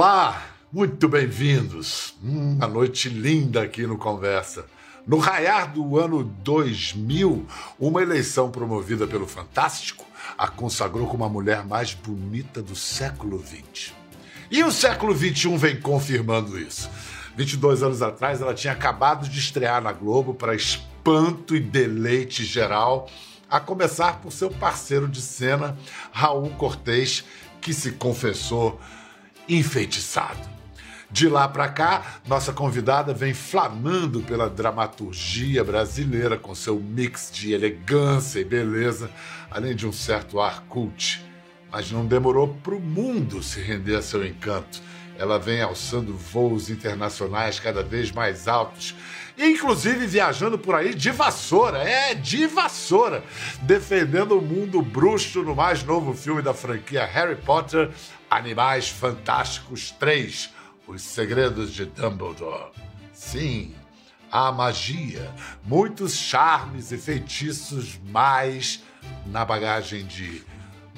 Olá, muito bem-vindos. Uma noite linda aqui no Conversa. No raiar do ano 2000, uma eleição promovida pelo Fantástico a consagrou como a mulher mais bonita do século XX. E o século XXI vem confirmando isso. 22 anos atrás, ela tinha acabado de estrear na Globo para espanto e deleite geral, a começar por seu parceiro de cena, Raul Cortez, que se confessou enfeitiçado. De lá para cá, nossa convidada vem flamando pela dramaturgia brasileira com seu mix de elegância e beleza, além de um certo ar cult. Mas não demorou para o mundo se render a seu encanto. Ela vem alçando voos internacionais cada vez mais altos, inclusive viajando por aí de vassoura, é, de vassoura, defendendo o mundo bruxo no mais novo filme da franquia Harry Potter, Animais Fantásticos 3 Os Segredos de Dumbledore. Sim, a magia, muitos charmes e feitiços mais na bagagem de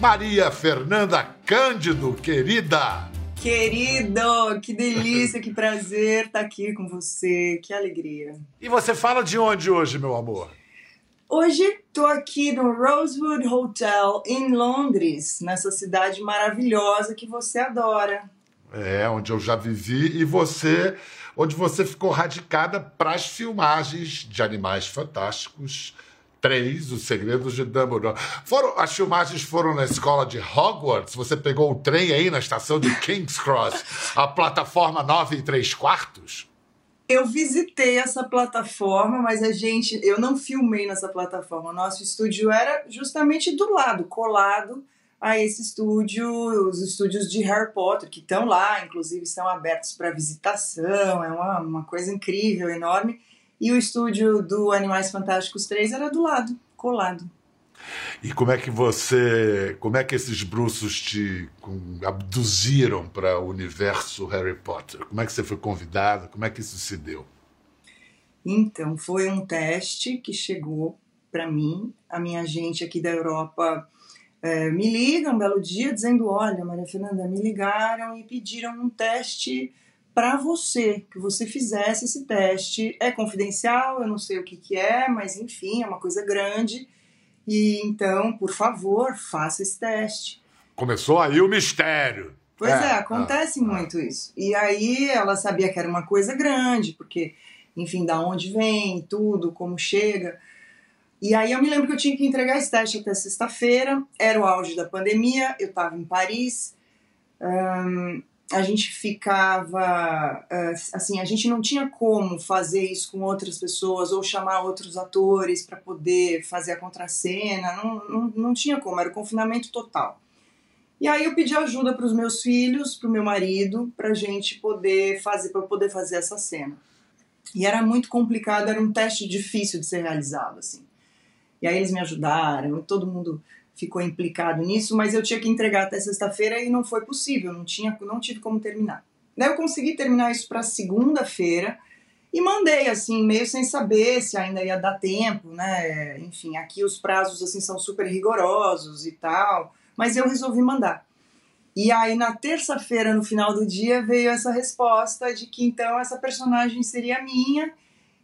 Maria Fernanda Cândido, querida. Querido, que delícia, que prazer estar aqui com você, que alegria. E você fala de onde hoje, meu amor? Hoje estou aqui no Rosewood Hotel em Londres, nessa cidade maravilhosa que você adora. É, onde eu já vivi e você, onde você ficou radicada para as filmagens de Animais Fantásticos 3, Os Segredos de Dumbledore. Foram, as filmagens foram na escola de Hogwarts. Você pegou o trem aí na estação de King's Cross, a plataforma 9 e 3 quartos? Eu visitei essa plataforma, mas a gente, eu não filmei nessa plataforma. Nosso estúdio era justamente do lado, colado a esse estúdio, os estúdios de Harry Potter, que estão lá, inclusive estão abertos para visitação, é uma, uma coisa incrível, enorme. E o estúdio do Animais Fantásticos 3 era do lado, colado. E como é que você, como é que esses bruxos te abduziram para o universo Harry Potter? Como é que você foi convidado? Como é que isso se deu? Então, foi um teste que chegou para mim. A minha agente aqui da Europa é, me liga um belo dia dizendo: Olha, Maria Fernanda, me ligaram e pediram um teste para você, que você fizesse esse teste. É confidencial, eu não sei o que, que é, mas enfim, é uma coisa grande e então, por favor, faça esse teste. Começou aí o mistério. Pois é, é acontece ah, muito ah. isso. E aí ela sabia que era uma coisa grande, porque, enfim, da onde vem, tudo, como chega. E aí eu me lembro que eu tinha que entregar esse teste até sexta-feira, era o auge da pandemia, eu estava em Paris. A gente ficava eh, assim, a gente não tinha como fazer isso com outras pessoas ou chamar outros atores para poder fazer a contracena, não, não, não tinha como, era o confinamento total. E aí eu pedi ajuda para os meus filhos, para o meu marido, para gente poder fazer, para poder fazer essa cena. E era muito complicado, era um teste difícil de ser realizado, assim. E aí eles me ajudaram, todo mundo ficou implicado nisso, mas eu tinha que entregar até sexta-feira e não foi possível, não tinha, não tive como terminar. Daí eu consegui terminar isso para segunda-feira e mandei assim, meio sem saber se ainda ia dar tempo, né? Enfim, aqui os prazos assim são super rigorosos e tal, mas eu resolvi mandar. E aí na terça-feira, no final do dia, veio essa resposta de que então essa personagem seria minha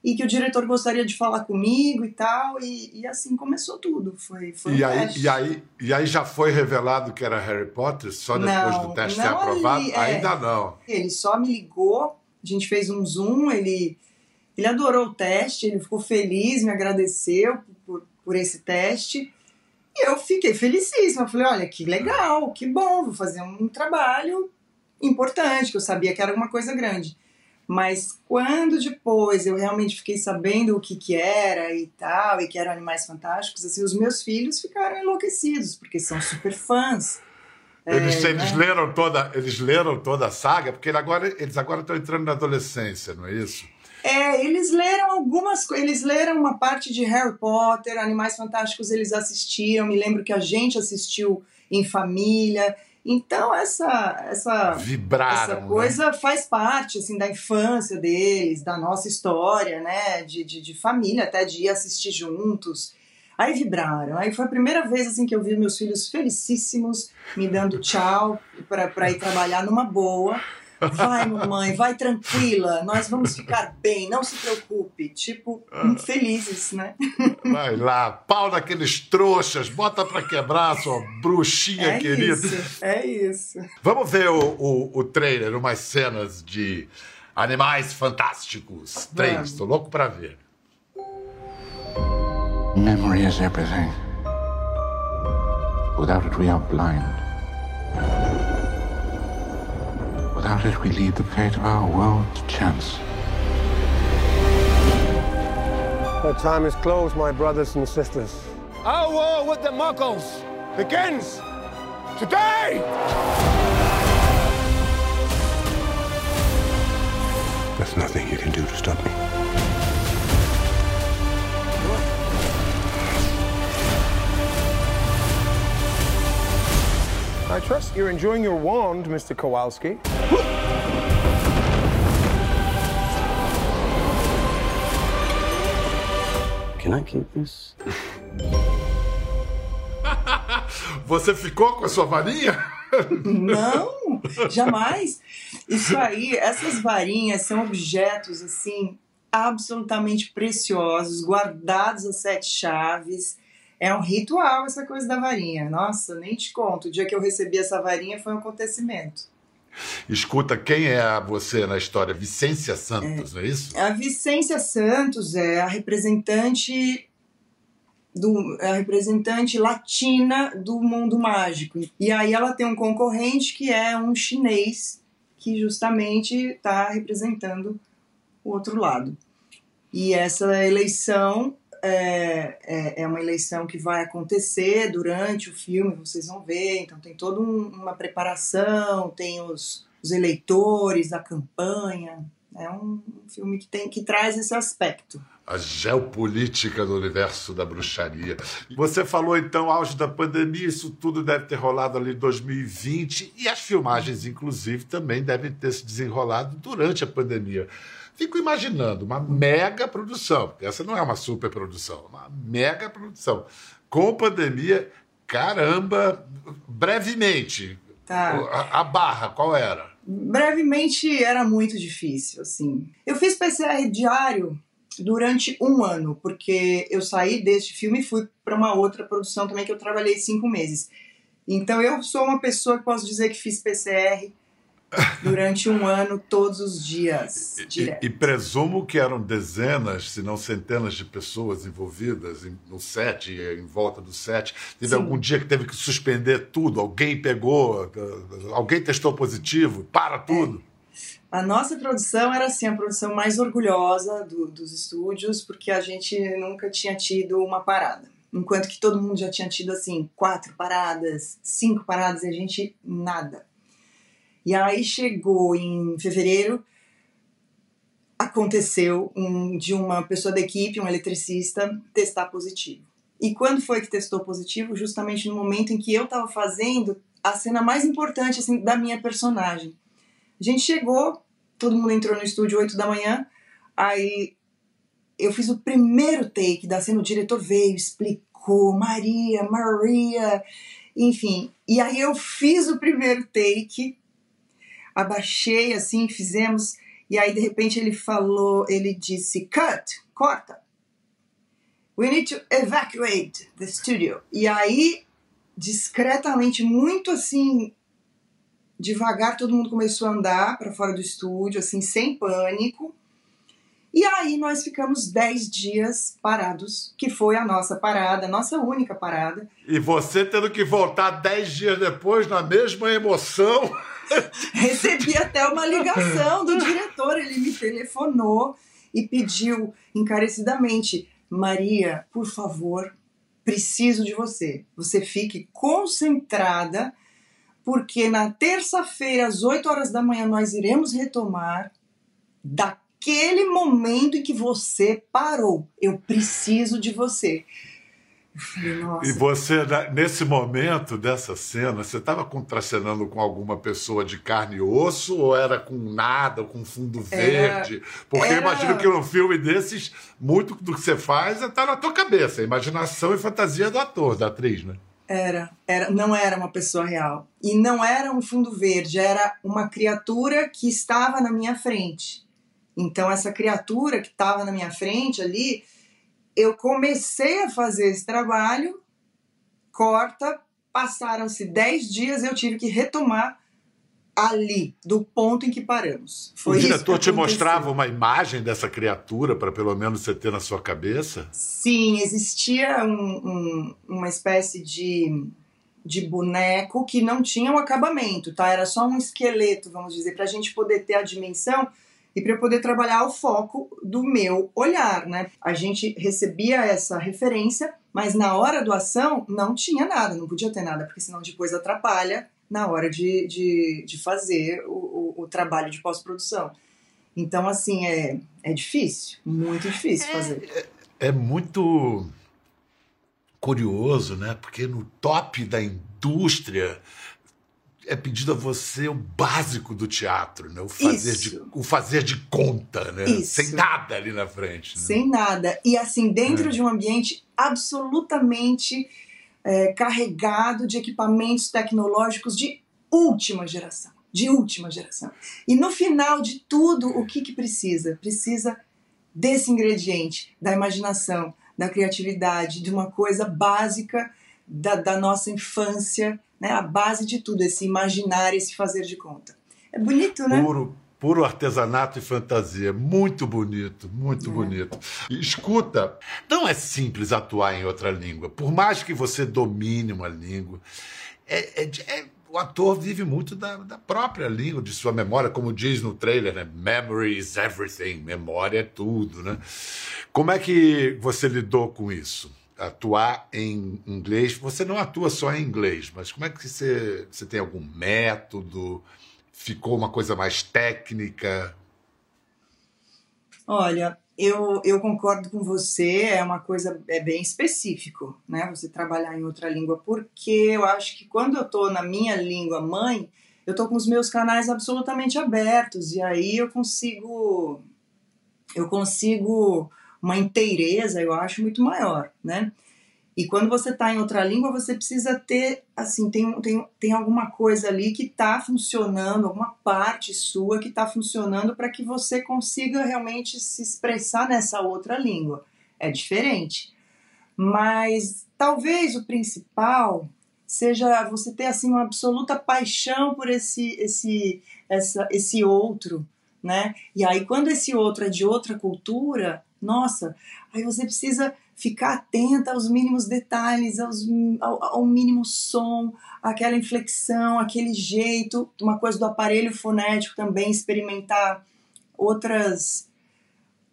e que o diretor gostaria de falar comigo e tal, e, e assim começou tudo. Foi, foi e, um aí, e, aí, e aí já foi revelado que era Harry Potter só depois não, do teste ser aprovado? Ali, é, Ainda não. Ele só me ligou, a gente fez um Zoom, ele, ele adorou o teste, ele ficou feliz, me agradeceu por, por esse teste. E eu fiquei felicíssima. Eu falei, olha, que legal, que bom, vou fazer um trabalho importante, que eu sabia que era uma coisa grande. Mas quando depois eu realmente fiquei sabendo o que que era e tal, e que eram animais fantásticos, assim, os meus filhos ficaram enlouquecidos, porque são super fãs. Eles, é, eles né? leram toda, eles leram toda a saga, porque agora, eles agora estão entrando na adolescência, não é isso? É, eles leram algumas coisas, eles leram uma parte de Harry Potter, Animais Fantásticos eles assistiam, me lembro que a gente assistiu em família, então essa essa Vibraram, essa coisa né? faz parte assim da infância deles, da nossa história, né, de, de, de, família, até de ir assistir juntos. Aí vibraram. Aí foi a primeira vez assim que eu vi meus filhos felicíssimos me dando tchau para ir trabalhar numa boa. Vai, mamãe, vai tranquila, nós vamos ficar bem, não se preocupe. Tipo, felizes, né? Vai lá, pau naqueles trouxas, bota pra quebrar, sua bruxinha é querida. Isso, é isso. Vamos ver o, o, o trailer, umas cenas de Animais Fantásticos 3. Tô louco pra ver. Memory is everything. Without it, we are blind. Without did we leave the fate of our world to chance. The time is closed, my brothers and sisters. Our war with the Muggles begins today! You're enjoying your wand, Mr. Kowalski. Can I keep this? Você ficou com a sua varinha? Não, jamais. Isso aí, essas varinhas são objetos assim absolutamente preciosos, guardados às sete chaves. É um ritual essa coisa da varinha. Nossa, nem te conto. O dia que eu recebi essa varinha foi um acontecimento. Escuta, quem é você na história? Vicência Santos, não é isso? A Vicência Santos é a representante do, é a representante latina do mundo mágico. E aí ela tem um concorrente que é um chinês que justamente está representando o outro lado. E essa eleição é, é, é, uma eleição que vai acontecer durante o filme, vocês vão ver. Então tem toda um, uma preparação, tem os, os eleitores, a campanha. É um filme que, tem, que traz esse aspecto a geopolítica do universo da bruxaria. Você falou então auge da pandemia, isso tudo deve ter rolado ali em 2020 e as filmagens, inclusive, também devem ter se desenrolado durante a pandemia. Fico imaginando uma mega produção, porque essa não é uma super produção, uma mega produção. Com pandemia, caramba, brevemente, Tá. a, a barra, qual era? Brevemente era muito difícil, assim. Eu fiz PCR diário durante um ano, porque eu saí deste filme e fui para uma outra produção também que eu trabalhei cinco meses. Então eu sou uma pessoa que posso dizer que fiz PCR durante um ano, todos os dias. E, e, presumo que eram dezenas, se não centenas de pessoas envolvidas no set, em volta do set. Teve Sim. algum dia que teve que suspender tudo? Alguém pegou, alguém testou positivo? Para tudo? É. A nossa produção era assim a produção mais orgulhosa do, dos estúdios, porque a gente nunca tinha tido uma parada. Enquanto que todo mundo já tinha tido assim quatro paradas, cinco paradas e a gente nada. E aí chegou em fevereiro, aconteceu um, de uma pessoa da equipe, um eletricista, testar positivo. E quando foi que testou positivo? Justamente no momento em que eu estava fazendo a cena mais importante assim, da minha personagem. A gente chegou, todo mundo entrou no estúdio 8 da manhã, aí eu fiz o primeiro take da cena, o diretor veio, explicou, Maria, Maria, enfim. E aí eu fiz o primeiro take, abaixei assim, fizemos, e aí de repente ele falou, ele disse, cut, corta. We need to evacuate the studio. E aí, discretamente, muito assim, devagar todo mundo começou a andar para fora do estúdio, assim, sem pânico. E aí nós ficamos 10 dias parados, que foi a nossa parada, a nossa única parada. E você tendo que voltar 10 dias depois na mesma emoção. Recebi até uma ligação do diretor, ele me telefonou e pediu encarecidamente: Maria, por favor, preciso de você. Você fique concentrada porque na terça-feira, às 8 horas da manhã, nós iremos retomar daquele momento em que você parou. Eu preciso de você. Nossa. E você, nesse momento dessa cena, você estava contracenando com alguma pessoa de carne e osso ou era com nada, com fundo verde? Porque era... eu imagino que num filme desses, muito do que você faz está na tua cabeça, a imaginação e fantasia do ator, da atriz, né? Era, era, não era uma pessoa real. E não era um fundo verde, era uma criatura que estava na minha frente. Então, essa criatura que estava na minha frente ali, eu comecei a fazer esse trabalho, corta, passaram-se 10 dias, eu tive que retomar ali, do ponto em que paramos. Foi o diretor te mostrava uma imagem dessa criatura para pelo menos você ter na sua cabeça? Sim, existia um, um, uma espécie de, de boneco que não tinha um acabamento, tá? Era só um esqueleto, vamos dizer, para a gente poder ter a dimensão e para eu poder trabalhar o foco do meu olhar, né? A gente recebia essa referência, mas na hora do ação não tinha nada, não podia ter nada, porque senão depois atrapalha na hora de, de, de fazer o, o, o trabalho de pós-produção. Então, assim, é, é difícil, muito difícil é, fazer. É, é, muito curioso, né? Porque no top da indústria é pedido a você o básico do teatro, né? O fazer, de, o fazer de conta, né? Isso. Sem nada ali na frente. Né? Sem nada. E assim, dentro é. de um ambiente absolutamente é, carregado de equipamentos tecnológicos de última geração. De última geração. E no final de tudo, o que, que precisa? Precisa desse ingrediente, da imaginação, da criatividade, de uma coisa básica da, da nossa infância, né? a base de tudo, esse imaginar, esse fazer de conta. É bonito, né? Puro, puro artesanato e fantasia. Muito bonito, muito é. bonito. Escuta, não é simples atuar em outra língua. Por mais que você domine uma língua, é, é, é, o ator vive muito da, da, própria língua, de sua memória, como diz no trailer, né? Memory is everything. Memória é tudo, né? Como é que você lidou com isso? Atuar em inglês, você não atua só em inglês, mas como é que você, você tem algum método? ficou uma coisa mais técnica? Olha, eu, eu concordo com você, é uma coisa é bem específico, né? Você trabalhar em outra língua, porque eu acho que quando eu tô na minha língua mãe, eu tô com os meus canais absolutamente abertos e aí eu consigo eu consigo uma inteireza, eu acho muito maior, né? E quando você está em outra língua, você precisa ter, assim, tem, tem, tem alguma coisa ali que está funcionando, alguma parte sua que está funcionando para que você consiga realmente se expressar nessa outra língua. É diferente. Mas talvez o principal seja você ter assim uma absoluta paixão por esse esse essa, esse outro, né? E aí quando esse outro é de outra cultura, nossa, aí você precisa ficar atenta aos mínimos detalhes, aos, ao, ao, mínimo som, aquela inflexão, aquele jeito, uma coisa do aparelho fonético também, experimentar outras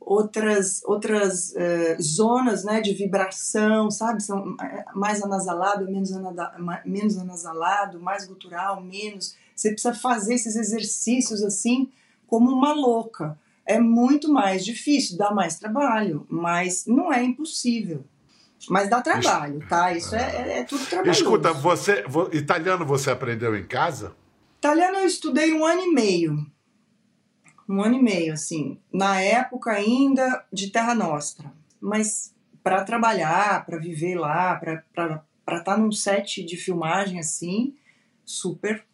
outras outras uh, zonas né, de vibração, sabe? São é, mais anasalado, menos, anada, menos anasalado, mais gutural, menos. Você precisa fazer esses exercícios assim como uma louca é muito mais difícil, dá mais trabalho, mas não é impossível. Mas dá trabalho, tá? Isso é, é, é tudo trabalho. Escuta, você, italiano você aprendeu em casa? Italiano eu estudei um ano e meio. Um ano e meio, assim. Na época ainda de Terra Nostra. Mas para trabalhar, para viver lá, para estar tá num set de filmagem assim, super,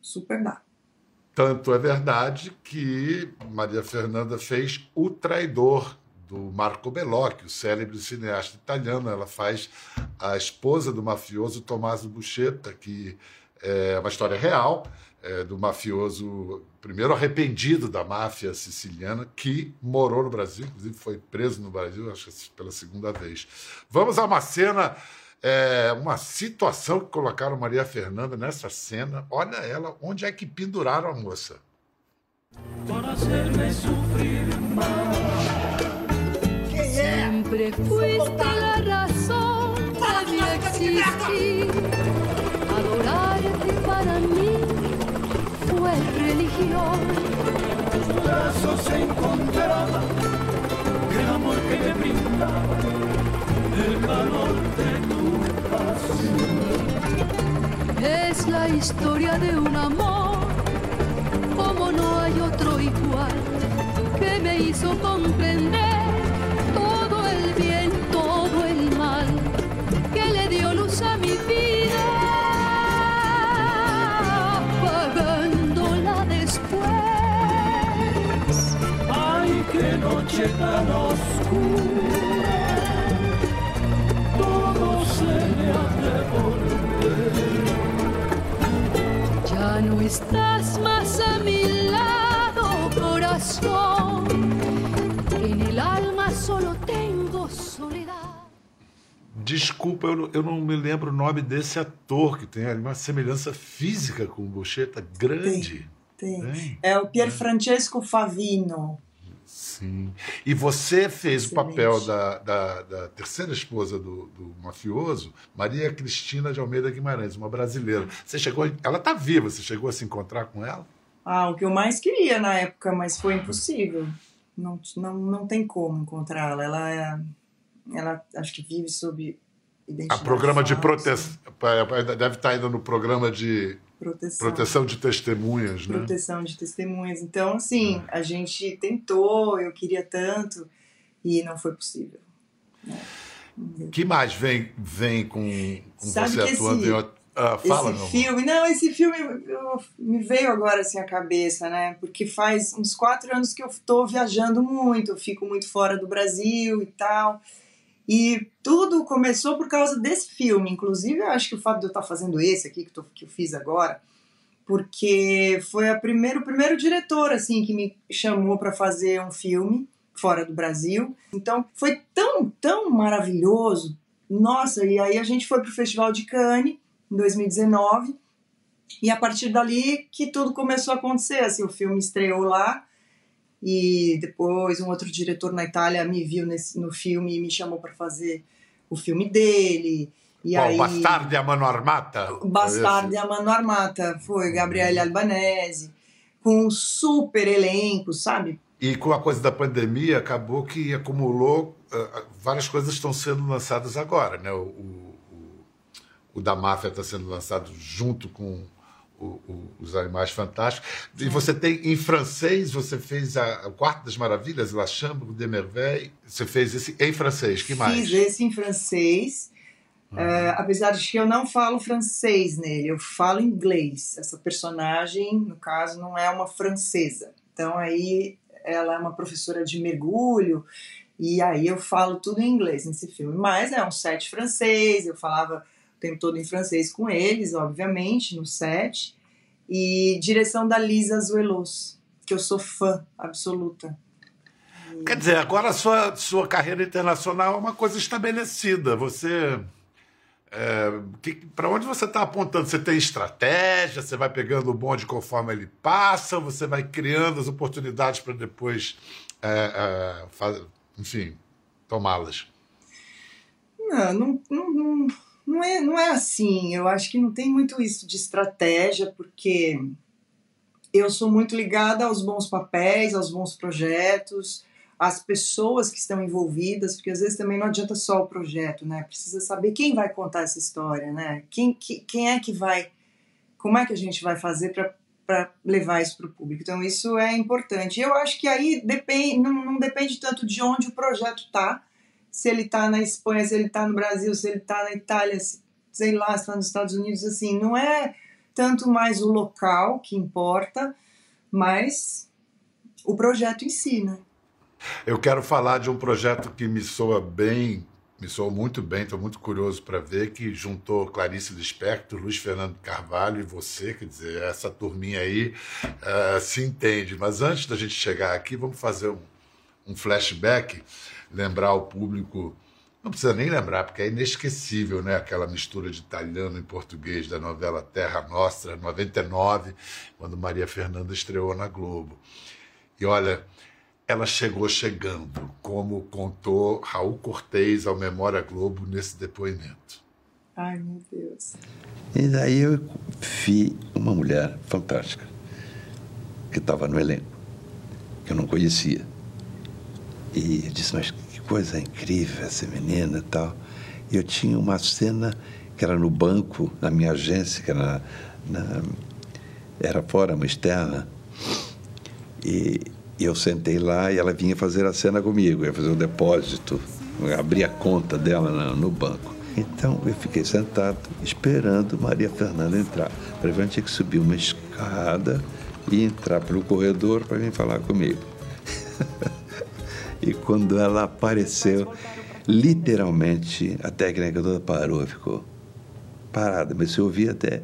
super dá. Tanto é verdade que Maria Fernanda fez O Traidor, do Marco Bellocchio, o célebre cineasta italiano. Ela faz a esposa do mafioso Tommaso Buscetta, que é uma história real é, do mafioso, primeiro arrependido da máfia siciliana, que morou no Brasil, inclusive foi preso no Brasil, acho que pela segunda vez. Vamos a uma cena é, uma situação que colocaram Maria Fernanda nessa cena. Olha ela, onde é que penduraram a moça? Sempre fuiste la razón de mi existir. Adorarte para mí fue religión. Tus brazos se encontraban, el amor que me brindaba, el calor de tu pasión. Es la historia de un amor, como no hay otro igual, que me hizo comprender todo el bien, todo el mal, que le dio luz a mi vida, pagándola después. Ay, qué noche tan oscura. Estás más a mi lado, corazón. En el alma solo tengo soledad. Desculpa, eu, não- eu não me lembro o nome desse ator que tem uma semelhança física com o Bocheta grande. Tem. Tem. É o Pier Francesco Favino. Sim. E você fez o papel da, da, da terceira esposa do, do mafioso, Maria Cristina de Almeida Guimarães, uma brasileira. Você chegou, ela está viva, você chegou a se encontrar com ela? Ah, o que eu mais queria na época, mas foi impossível. Não, não, não tem como encontrá-la. Ela é. Ela acho que vive sob A programa de falsa, proteção. Deve estar ainda no programa de proteção. proteção de testemunhas, né? proteção de testemunhas. Então, assim, a gente tentou, eu queria tanto, e não foi possível. que mais vem, vem com, com Sabe você atuando esse- em Ah, fala, esse meu amor. filme, não, esse filme eu- me veio agora assim à cabeça, né? Porque faz uns quatro anos que eu tô viajando muito, eu fico muito fora do Brasil e tal. E tudo começou por causa desse filme. Inclusive, eu acho que o fato de eu estar fazendo esse aqui que, tô- que eu fiz agora, porque foi a primeiro, o primeiro diretor assim que me chamou para fazer um filme fora do Brasil. Então, foi tão, tão maravilhoso. Nossa, e aí a gente foi pro Festival de Cannes em 2019. E a partir dali que tudo começou a acontecer. Assim, o filme estreou lá e depois um outro diretor na Itália me viu nesse, no filme e me chamou para fazer o filme dele. E Qual, aí, Bastardi a Mano Armata? Bastardi a Mano Armata foi Gabriele Albanese com um super elenco, sabe? E com a coisa da pandemia, acabou que acumulou. ah, várias coisas estão sendo lançadas agora, né? O, o- o da máfia está sendo lançado junto com o- o- os Animais Fantásticos. E você tem em francês, você fez a, o Quarto das Maravilhas, La Chambre de Merveille. Você fez esse em francês, que mais? Fiz esse em francês. É, apesar de que eu não falo francês nele, eu falo inglês. Essa personagem, no caso, não é uma francesa. Então aí ela é uma professora de mergulho e aí eu falo tudo em inglês nesse filme. Mas é um set francês, eu falava tempo todo em francês com eles, obviamente, no set. E direção da Lisa Azuelos, que eu sou fã absoluta. Quer dizer, agora a sua, sua carreira internacional é uma coisa estabelecida. Você. para onde você está apontando? Você tem estratégia? Você vai pegando o bonde conforme ele passa? Você vai criando as oportunidades para depois, é, é, faz- enfim, tomá-las? Não, não, não, não, não é, não é assim. Eu acho que não tem muito isso de estratégia, porque eu sou muito ligada aos bons papéis, aos bons projetos, às pessoas que estão envolvidas, porque às vezes também não adianta só o projeto, né? Precisa saber quem vai contar essa história, né? Quem, que, quem é que vai. Como é que a gente vai fazer para levar isso para o público? Então, isso é importante. Eu acho que aí depende, não, não depende tanto de onde o projeto está se ele tá na Espanha, se ele tá no Brasil, se ele tá na Itália, se, sei lá, se tá nos Estados Unidos, assim, não é tanto mais o local que importa, mas o projeto em si, né? Eu quero falar de um projeto que me soa bem, me soa muito bem, estou muito curioso para ver, que juntou Clarice Lispector, Luiz Fernando Carvalho e você, quer dizer, essa turminha aí eh, se entende. Mas antes da gente chegar aqui, vamos fazer um, um flashback, lembrar ao público, não precisa nem lembrar, porque é inesquecível, né? Aquela mistura de italiano e português da novela Terra Nostra, 99, quando Maria Fernanda estreou na Globo. E olha, ela chegou chegando, como contou Raul Cortez ao Memória Globo nesse depoimento. Ai, meu Deus. E daí eu vi uma mulher fantástica que estava no elenco, que eu não conhecia. E eu disse, mas que coisa incrível essa menina e tal. E eu tinha uma cena que era no banco, na minha agência, que era, na, era fora, uma externa. E, eu sentei lá e ela vinha fazer a cena comigo, ia fazer o depósito, abrir a conta dela no, no banco. Então eu fiquei sentado esperando Maria Fernanda entrar. Para eu tinha que subir uma escada e entrar pelo corredor para vir falar comigo. E quando ela apareceu, literalmente a técnica toda parou, ficou parada. Mas se ouvia até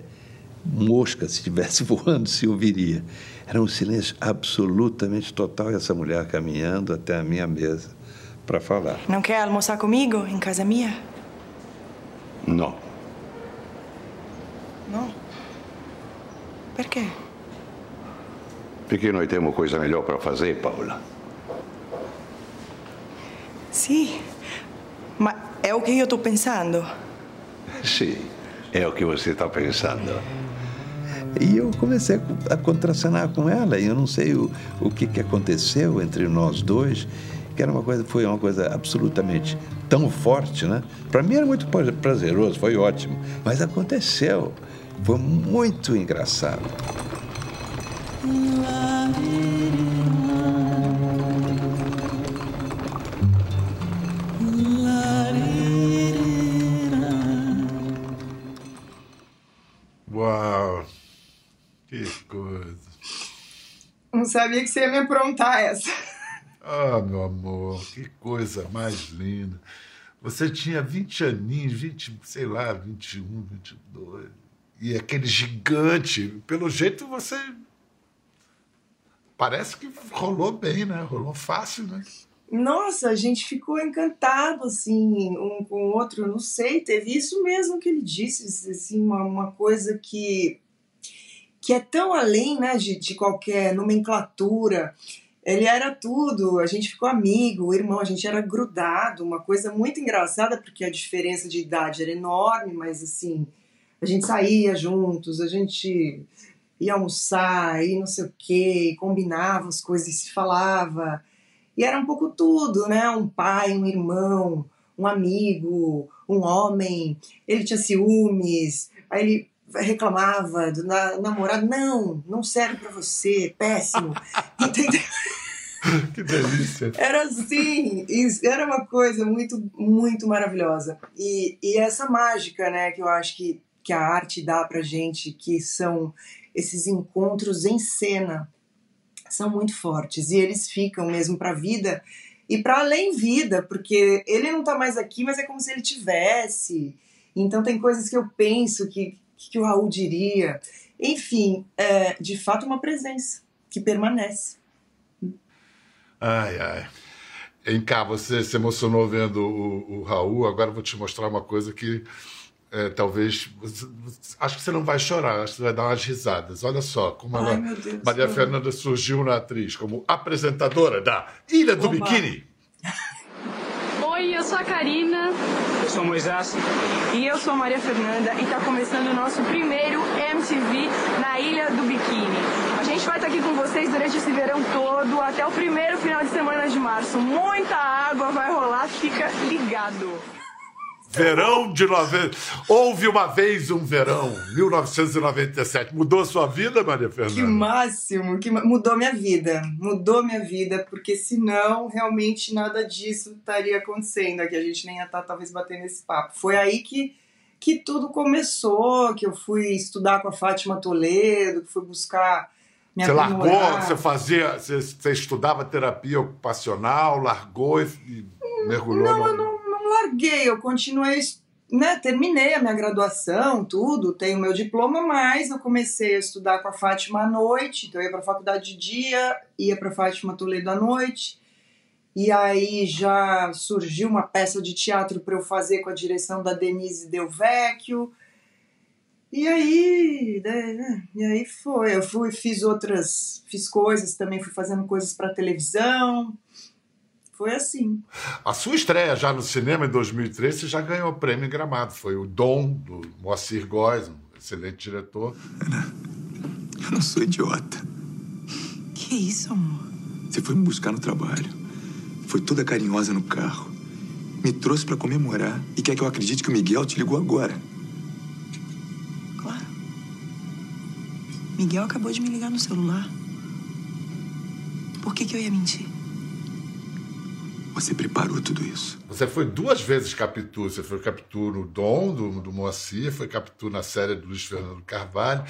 mosca, se estivesse voando, se ouviria. Era um silêncio absolutamente total e essa mulher caminhando até a minha mesa para falar. Não quer almoçar comigo em casa minha? Não. Não. Por quê? Porque nós temos coisa melhor para fazer, Paula. Sim. Mas é o que eu estou pensando. Sim, é o que você está pensando. E eu comecei a contracenar com ela, e eu não sei o, o que, que aconteceu entre nós dois, que era uma coisa, foi uma coisa absolutamente tão forte, né? Para mim era muito prazeroso, foi ótimo, mas aconteceu. Foi muito engraçado. Que coisa. Não sabia que você ia me aprontar essa. Ah, meu amor, que coisa mais linda. Você tinha 20 aninhos, 20, sei lá, 21, 22. E aquele gigante, pelo jeito você. Parece que rolou bem, né? Rolou fácil, né? Nossa, a gente ficou encantado, assim, um com o outro. Não sei, teve isso mesmo que ele disse, assim, uma, uma coisa que, que é tão além, né, de, de qualquer nomenclatura. Ele era tudo, a gente ficou amigo, irmão, a gente era grudado, uma coisa muito engraçada, porque a diferença de idade era enorme, mas assim, a gente saía juntos, a gente ia almoçar e não sei o que, combinava as coisas e se falava. E era um pouco tudo, né? Um pai, um irmão, um amigo, um homem. Ele tinha ciúmes, aí ele reclamava do na, namorado. Não, não serve para você, péssimo. Entendeu? que delícia. Era assim, era uma coisa muito, muito maravilhosa. E, e essa mágica, né, que eu acho que, que a arte dá pra gente, que são esses encontros em cena, são muito fortes e eles ficam mesmo para a vida e para além vida, porque ele não está mais aqui, mas é como se ele tivesse. Então tem coisas que eu penso que que o Raul diria. Enfim, é de fato uma presença que permanece. Ai, ai. Em cá, você se emocionou vendo o, o Raul. Agora vou te mostrar uma coisa que é, talvez. Acho que você não vai chorar, acho que você vai dar umas risadas. Olha só como Ai, ela, Deus, Maria. Fernanda surgiu na atriz como apresentadora da Ilha do Oba. Biquíni. Sou a Karina. Eu sou Moisés. E eu sou a Maria Fernanda e tá começando o nosso primeiro MTV na Ilha do Biquíni. A gente vai estar aqui com vocês durante esse verão todo, até o primeiro final de semana de março. Muita água vai rolar, fica ligado. Verão de 90. Houve uma vez um verão, 1997. Mudou sua vida, Maria Que Fernanda? máximo, que mudou minha vida, mudou minha vida, porque senão realmente nada disso estaria acontecendo aqui, a gente nem ia estar talvez batendo esse papo. Foi aí que, que tudo começou, que eu fui estudar com a Fátima Toledo, que fui buscar Você largou, você fazia, você, você estudava terapia ocupacional, largou e, e mergulhou Não, no... eu não larguei, eu continuei, né, terminei a minha graduação, tudo, tenho meu diploma, mas eu comecei a estudar com a Fátima à noite, então eu ia para a faculdade de dia, ia para a Fátima Toledo à noite, e aí já surgiu uma peça de teatro para eu fazer com a direção da Denise Del Vecchio, e aí, né, e aí foi, eu fui, fiz outras, fiz coisas também, fui fazendo coisas para televisão, foi assim. A sua estreia já no cinema em 2003, você já ganhou o prêmio em Gramado. Foi o Dom, do Moacir Góes, um excelente diretor. Eu não sou idiota. Que isso, amor? Você foi me buscar no trabalho. Foi toda carinhosa no carro. Me trouxe pra comemorar e quer que eu acredite que o Miguel te ligou agora. Claro. Miguel acabou de me ligar no celular. Por que, que eu ia mentir? Você preparou tudo isso. Você foi duas vezes Capitu. Você foi Capitu no Dom, do, do Moacir, foi Capitu na série do Luiz Fernando Carvalho.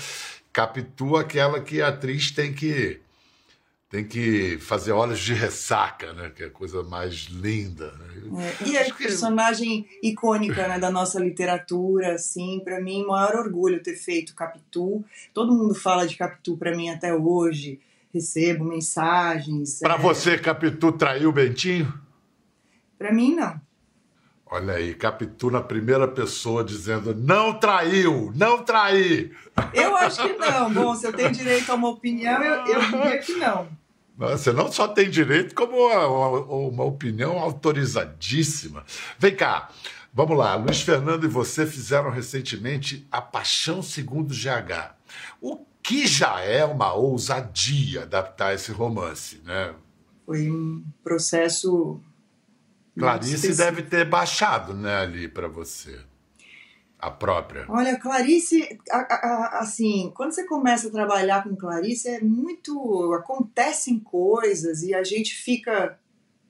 Capitu, aquela que a atriz tem que tem que fazer olhos de ressaca, né? Que é a coisa mais linda. né? É, E é personagem icônica né, da nossa literatura, assim, para mim, maior orgulho ter feito Capitu. Todo mundo fala de Capitu para mim até hoje. Recebo mensagens. Pra é, você, Capitu traiu o Bentinho? Pra mim, não. Olha aí, Capitu na primeira pessoa dizendo não traiu, não traí. Eu acho que não. Bom, se eu tenho direito a uma opinião, eu, eu diria que não. Você não só tem direito, como uma, uma- uma opinião autorizadíssima. Vem cá, vamos lá. Luiz Fernando e você fizeram recentemente A Paixão Segundo GH. O que já é uma ousadia adaptar esse romance, né? Foi um processo. Clarice deve ter baixado, né, ali para você. A própria. Olha, Clarice, a- a- a- assim, quando você começa a trabalhar com Clarice, é muito. acontecem coisas e a gente fica.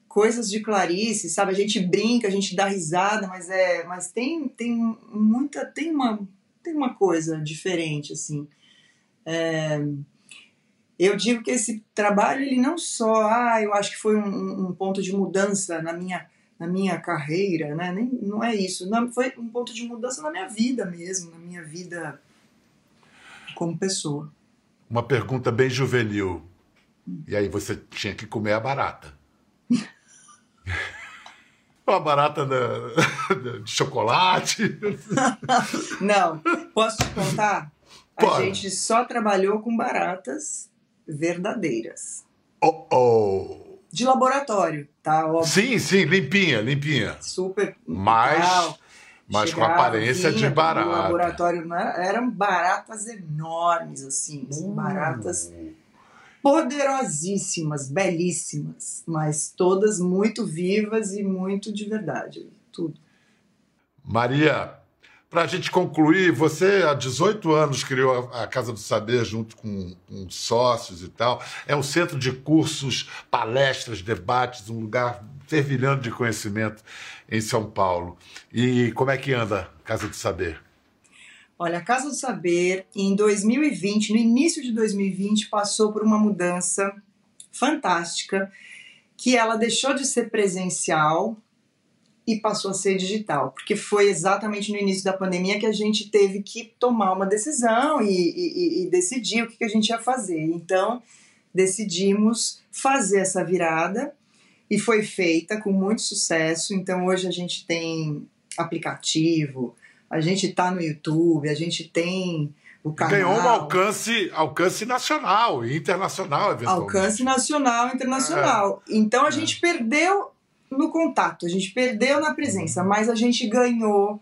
coisas de Clarice, sabe? A gente brinca, a gente dá risada, mas é. Mas tem, tem muita. tem uma, tem uma coisa diferente, assim. É, eu digo que esse trabalho, ele não só. Ah, eu acho que foi um, um ponto de mudança na minha na minha carreira, né? Nem, não é isso. Não, foi um ponto de mudança na minha vida mesmo, na minha vida como pessoa. Uma pergunta bem juvenil. E aí você tinha que comer a barata. Uma barata da- de chocolate. Não, posso te contar? A Pode. gente só trabalhou com baratas verdadeiras. Oh, oh. De laboratório, tá? Óbvio. Sim, sim, limpinha, limpinha. Super. Mas, legal. mas com aparência de vinha barata. laboratório não era- eram baratas enormes, assim. assim, Uh. Baratas poderosíssimas, belíssimas, mas todas muito vivas e muito de verdade. Tudo. Maria, para a gente concluir, você há 18 anos criou a Casa do Saber junto com, com sócios e tal. É um centro de cursos, palestras, debates, um lugar fervilhando de conhecimento em São Paulo. E como é que anda a Casa do Saber? Olha, a Casa do Saber, em 2020, no início de 2020, passou por uma mudança fantástica, que ela deixou de ser presencial e passou a ser digital, porque foi exatamente no início da pandemia que a gente teve que tomar uma decisão e, e- e- decidir o que, que a gente ia fazer. Então, decidimos fazer essa virada e foi feita com muito sucesso. Então, hoje a gente tem aplicativo, a gente tá no YouTube, a gente tem o canal. Ganhou um alcance, alcance nacional e internacional, eventualmente. Alcance nacional e internacional. Então a gente perdeu no contato, a gente perdeu na presença, mas a gente ganhou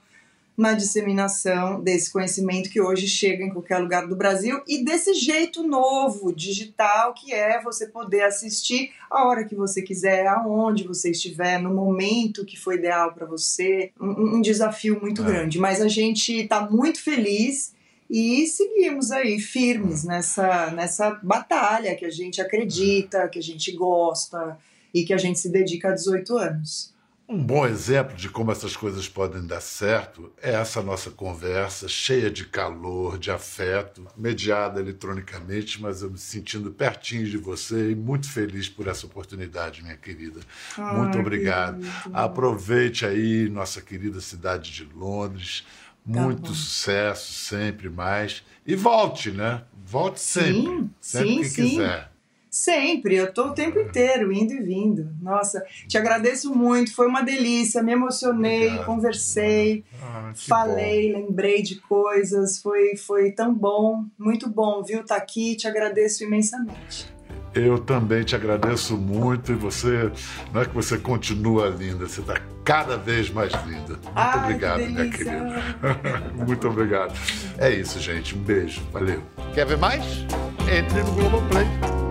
na disseminação desse conhecimento que hoje chega em qualquer lugar do Brasil e desse jeito novo, digital, que é você poder assistir a hora que você quiser, aonde você estiver, no momento que for ideal para você. Um, um desafio muito É. grande, mas a gente está muito feliz e seguimos aí firmes nessa, nessa batalha que a gente acredita, que a gente gosta e que a gente se dedica há 18 anos. Um bom exemplo de como essas coisas podem dar certo é essa nossa conversa, cheia de calor, de afeto, mediada eletronicamente, mas eu me sentindo pertinho de você e muito feliz por essa oportunidade, minha querida. Ai, muito obrigado. Aproveite aí nossa querida cidade de Londres. Muito bom. sucesso, sempre mais. E volte, né? Volte sempre. Sim, sempre sim, que sim. quiser. Sempre, eu tô o tempo inteiro indo e vindo. Nossa, te agradeço muito, foi uma delícia, me emocionei, Obrigado. conversei, Ah, que falei, lembrei de coisas, foi, foi tão bom, muito bom, viu? Tá aqui, te agradeço imensamente. Eu também te agradeço muito e você, não é que você continua linda, você está cada vez mais linda. Muito Ai, que obrigado, minha delícia. querida. muito obrigado. É isso, gente. Um beijo. Valeu. Quer ver mais? Entre no Globoplay.